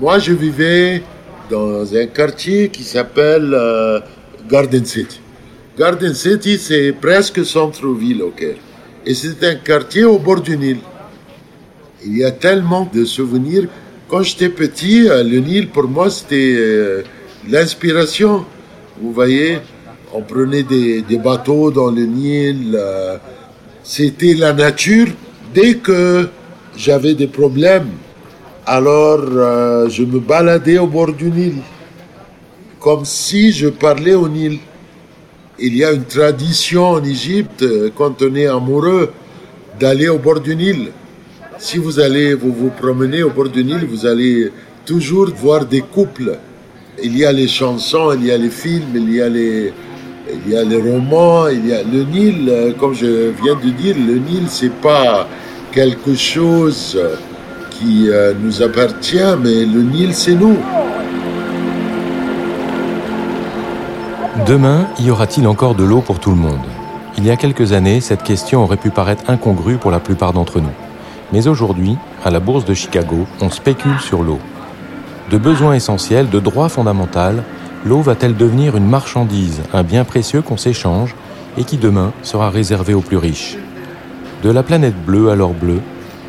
Moi, je vivais dans un quartier qui s'appelle euh, Garden City. Garden City, c'est presque centre-ville au Caire. Et c'est un quartier au bord du Nil. Il y a tellement de souvenirs. Quand j'étais petit, euh, le Nil, pour moi, c'était euh, l'inspiration. Vous voyez, on prenait des, des bateaux dans le Nil. c'était la nature. Dès que j'avais des problèmes, alors euh, je me baladais au bord du Nil, comme si je parlais au Nil. Il y a une tradition en Égypte, euh, quand on est amoureux, d'aller au bord du Nil. Si vous allez vous, vous au bord du Nil, vous allez toujours voir des couples. Il y a les chansons, il y a les films, il y a les, il y a les romans, il y a le Nil, euh, comme je viens de dire, le Nil, c'est pas quelque chose qui euh, nous appartient, mais le Nil, c'est nous. Demain, y aura-t-il encore de l'eau pour tout le monde? Il y a quelques années, cette question aurait pu paraître incongrue pour la plupart d'entre nous. Mais aujourd'hui, à la bourse de Chicago, on spécule sur l'eau. De besoins essentiels, de droits fondamentaux, l'eau va-t-elle devenir une marchandise, un bien précieux qu'on s'échange et qui demain sera réservé aux plus riches? De la planète bleue à l'or bleu,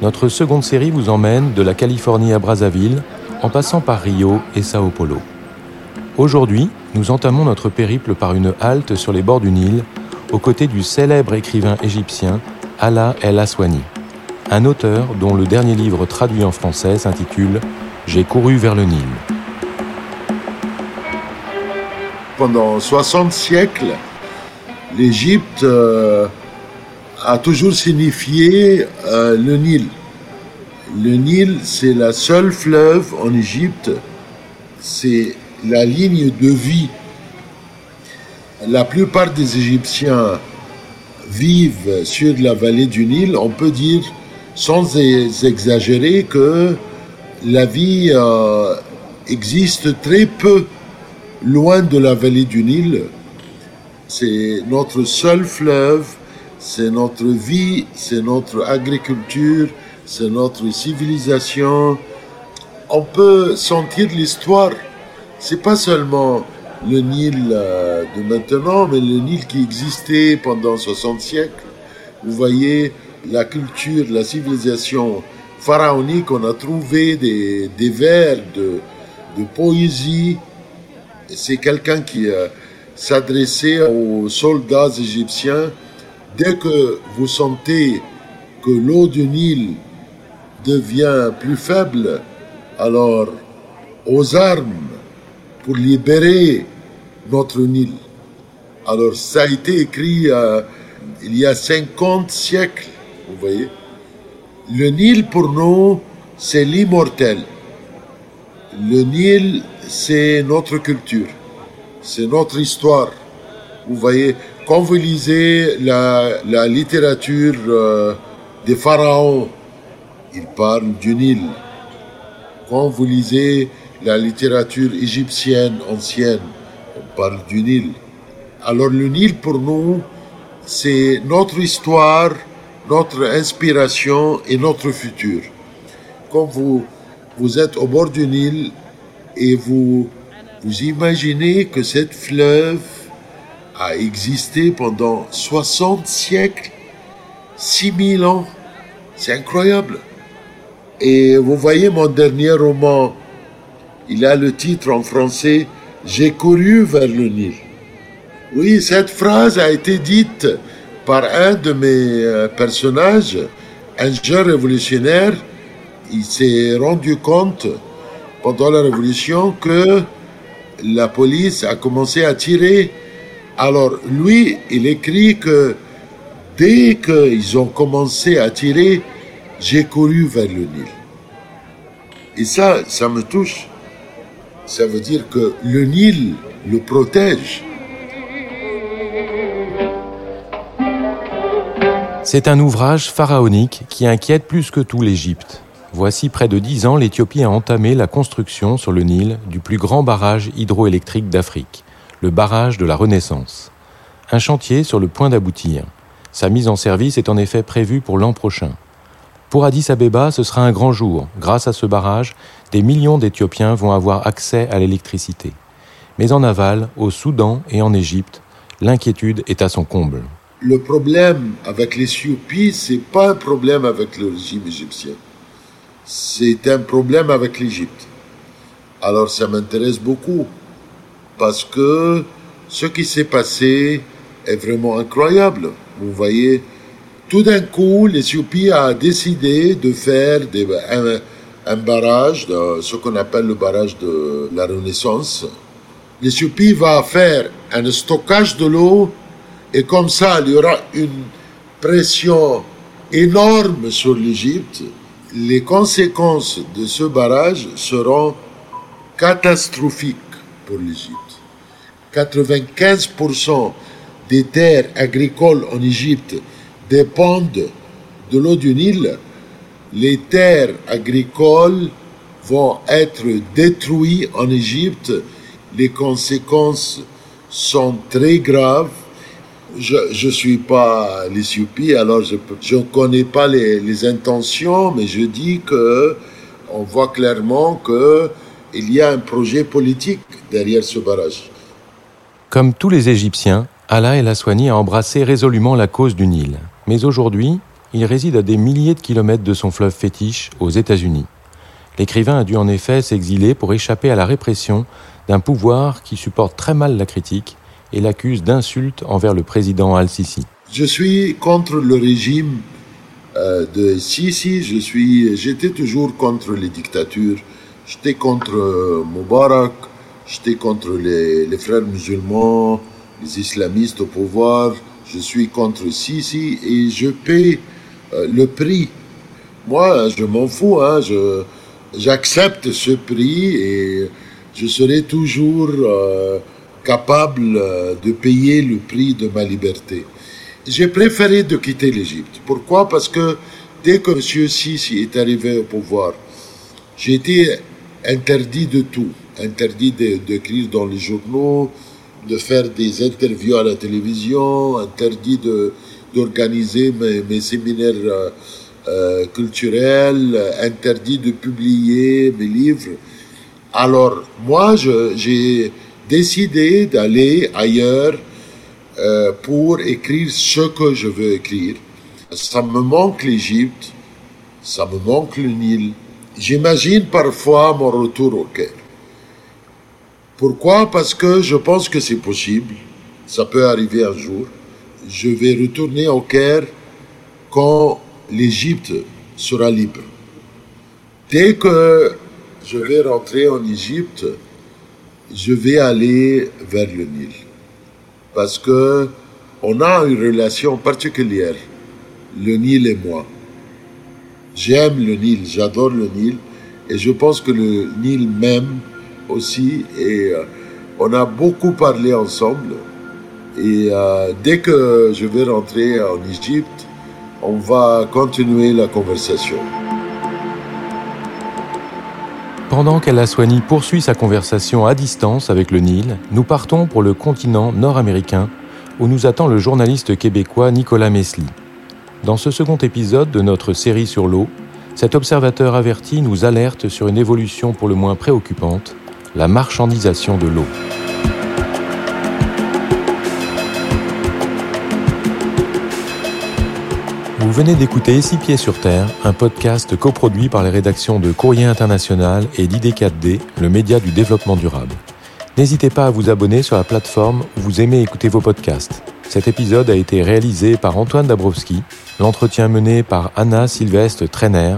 notre seconde série vous emmène de la Californie à Brazzaville, en passant par Rio et Sao Paulo. Aujourd'hui, nous entamons notre périple par une halte sur les bords du Nil, aux côtés du célèbre écrivain égyptien Allah El Aswani, un auteur dont le dernier livre traduit en français s'intitule J'ai couru vers le Nil. Pendant 60 siècles, l'Égypte euh, a toujours signifié euh, le Nil. Le Nil, c'est la seule fleuve en Égypte, c'est la ligne de vie. La plupart des Égyptiens vivent sur la vallée du Nil. On peut dire, sans exagérer, que la vie euh, existe très peu loin de la vallée du Nil. C'est notre seul fleuve c'est notre vie, c'est notre agriculture, c'est notre civilisation. On peut sentir l'histoire. C'est pas seulement le Nil euh, de maintenant, mais le Nil qui existait pendant 60 siècles. Vous voyez la culture, la civilisation pharaonique, on a trouvé des, vers de, poésie. C'est quelqu'un qui euh, s'adressait aux soldats égyptiens Dès que vous sentez que l'eau du Nil devient plus faible, alors aux armes pour libérer notre Nil. Alors ça a été écrit euh, il y a 50 siècles, vous voyez. Le Nil pour nous, c'est l'immortel. Le Nil, c'est notre culture, c'est notre histoire. Vous voyez, quand vous lisez la, littérature euh, des pharaons, ils parlent du Nil. Quand vous lisez la littérature égyptienne ancienne, on parle du Nil. Alors le Nil pour nous, c'est notre histoire, notre inspiration et notre futur. Quand vous, vous êtes au bord du Nil et vous, vous imaginez que cette fleuve a existé pendant 60 siècles, 6000 ans. C'est incroyable. Et vous voyez mon dernier roman, il a le titre en français J'ai couru vers le Nil. Oui, cette phrase a été dite par un de mes euh, personnages, un jeune révolutionnaire. Il s'est rendu compte pendant la révolution que la police a commencé à tirer alors lui, il écrit que dès qu'ils ont commencé à tirer, j'ai couru vers le Nil. Et ça, ça me touche. Ça veut dire que le Nil le protège. C'est un ouvrage pharaonique qui inquiète plus que tout l'Égypte. Voici près de dix ans, l'Éthiopie a entamé la construction sur le Nil du plus grand barrage hydroélectrique d'Afrique le barrage de la Renaissance. Un chantier sur le point d'aboutir. Sa mise en service est en effet prévue pour l'an prochain. Pour Addis Abeba, ce sera un grand jour. Grâce à ce barrage, des millions d'Éthiopiens vont avoir accès à l'électricité. Mais en aval, au Soudan et en Égypte, l'inquiétude est à son comble. Le problème avec l'Éthiopie, c'est pas un problème avec le régime égyptien. C'est un problème avec l'Égypte. Alors ça m'intéresse beaucoup parce que ce qui s'est passé est vraiment incroyable. Vous voyez, tout d'un coup, l'Éthiopie a décidé de faire un, barrage, ce qu'on appelle le barrage de la Renaissance. L'Éthiopie va faire un stockage de l'eau et comme ça, il y aura une pression énorme sur l'Égypte. Les conséquences de ce barrage seront catastrophiques pour l'Égypte. 95% des terres agricoles en Égypte dépendent de l'eau du Nil. Les terres agricoles vont être détruites en Égypte. Les conséquences sont très graves. Je ne suis pas l'Éthiopie, alors je ne connais pas les, les, intentions, mais je dis que on voit clairement qu'il y a un projet politique derrière ce barrage. Comme tous les Égyptiens, Allah El Aswani a embrassé résolument la cause du Nil. Mais aujourd'hui, il réside à des milliers de kilomètres de son fleuve fétiche, aux États-Unis. L'écrivain a dû en effet s'exiler pour échapper à la répression d'un pouvoir qui supporte très mal la critique et l'accuse d'insultes envers le président Al-Sisi. Je suis contre le régime euh, de Sisi, je j'étais toujours contre les dictatures, j'étais contre euh, Mubarak, J'étais contre les, les, frères musulmans, les islamistes au pouvoir. Je suis contre Sisi et je paie euh, le prix. Moi, je m'en fous. Hein, je, j'accepte ce prix et je serai toujours euh, capable euh, de payer le prix de ma liberté. J'ai préféré de quitter l'Égypte. Pourquoi? Parce que dès que M. Sisi est arrivé au pouvoir, j'ai été interdit de tout interdit d'écrire dans les journaux, de faire des interviews à la télévision, interdit d'organiser mes, mes, séminaires euh, euh, culturels, interdit de publier mes livres. Alors moi, j'ai décidé d'aller ailleurs euh, pour écrire ce que je veux écrire. Ça me manque l'Égypte, ça me manque le Nil. J'imagine parfois mon retour au Caire. Pourquoi? Parce que je pense que c'est possible. Ça peut arriver un jour. Je vais retourner au Caire quand l'Égypte sera libre. Dès que je vais rentrer en Égypte, je vais aller vers le Nil. Parce que on a une relation particulière, le Nil et moi. J'aime le Nil, j'adore le Nil, et je pense que le Nil m'aime aussi et euh, on a beaucoup parlé ensemble. Et euh, dès que je vais rentrer en Égypte, on va continuer la conversation. Pendant qu'Al-Aswani poursuit sa conversation à distance avec le Nil, nous partons pour le continent nord-américain où nous attend le journaliste québécois Nicolas Mesli. Dans ce second épisode de notre série sur l'eau, cet observateur averti nous alerte sur une évolution pour le moins préoccupante, la marchandisation de l'eau. Vous venez d'écouter Six Pieds sur Terre, un podcast coproduit par les rédactions de Courrier International et d'ID4D, le média du développement durable. N'hésitez pas à vous abonner sur la plateforme où vous aimez écouter vos podcasts. Cet épisode a été réalisé par Antoine Dabrowski, l'entretien mené par Anna Sylvestre Trainer.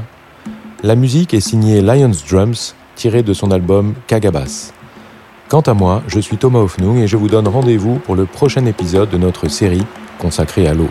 La musique est signée Lions Drums tiré de son album Kagabas. Quant à moi, je suis Thomas Hoffnung et je vous donne rendez-vous pour le prochain épisode de notre série consacrée à l'eau.